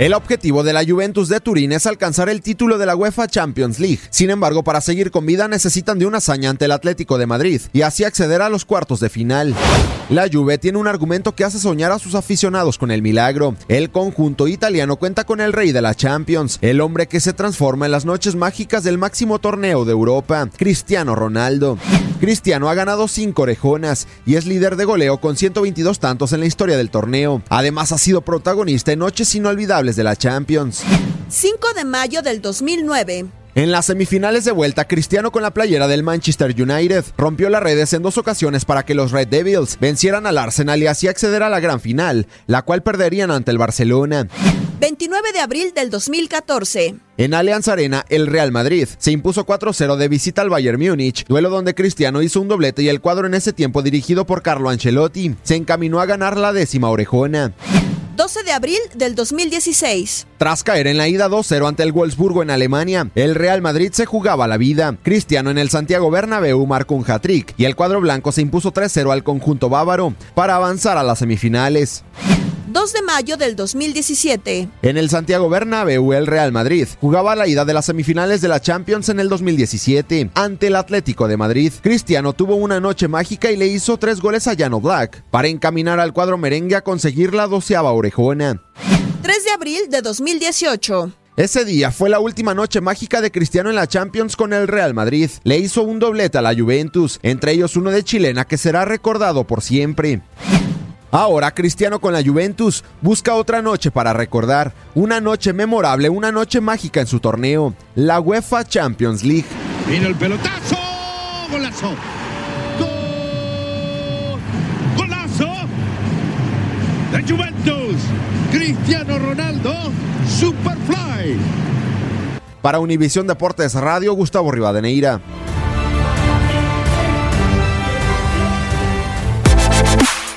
El objetivo de la Juventus de Turín es alcanzar el título de la UEFA Champions League. Sin embargo, para seguir con vida necesitan de una hazaña ante el Atlético de Madrid y así acceder a los cuartos de final. La Juve tiene un argumento que hace soñar a sus aficionados con el milagro. El conjunto italiano cuenta con el rey de la Champions, el hombre que se transforma en las noches mágicas del máximo torneo de Europa, Cristiano Ronaldo. Cristiano ha ganado cinco orejonas y es líder de goleo con 122 tantos en la historia del torneo. Además ha sido protagonista en noches inolvidables de la Champions. 5 de mayo del 2009. En las semifinales de vuelta, Cristiano con la playera del Manchester United rompió las redes en dos ocasiones para que los Red Devils vencieran al Arsenal y así acceder a la gran final, la cual perderían ante el Barcelona. 29 de abril del 2014. En Allianz Arena, el Real Madrid se impuso 4-0 de visita al Bayern Múnich, duelo donde Cristiano hizo un doblete y el cuadro en ese tiempo dirigido por Carlo Ancelotti se encaminó a ganar la décima orejona. 12 de abril del 2016. Tras caer en la ida 2-0 ante el Wolfsburgo en Alemania, el Real Madrid se jugaba la vida. Cristiano en el Santiago Bernabéu marcó un hat-trick y el cuadro blanco se impuso 3-0 al conjunto bávaro para avanzar a las semifinales. 2 de mayo del 2017. En el Santiago Bernabéu, el Real Madrid jugaba la ida de las semifinales de la Champions en el 2017 ante el Atlético de Madrid. Cristiano tuvo una noche mágica y le hizo tres goles a Llano Black para encaminar al cuadro merengue a conseguir la doceava orejona. 3 de abril de 2018. Ese día fue la última noche mágica de Cristiano en la Champions con el Real Madrid. Le hizo un doblete a la Juventus, entre ellos uno de chilena que será recordado por siempre. Ahora Cristiano con la Juventus busca otra noche para recordar, una noche memorable, una noche mágica en su torneo, la UEFA Champions League. Viene el pelotazo, golazo. Gol, golazo de Juventus. Cristiano Ronaldo, Superfly. Para Univisión Deportes Radio, Gustavo Rivadeneira.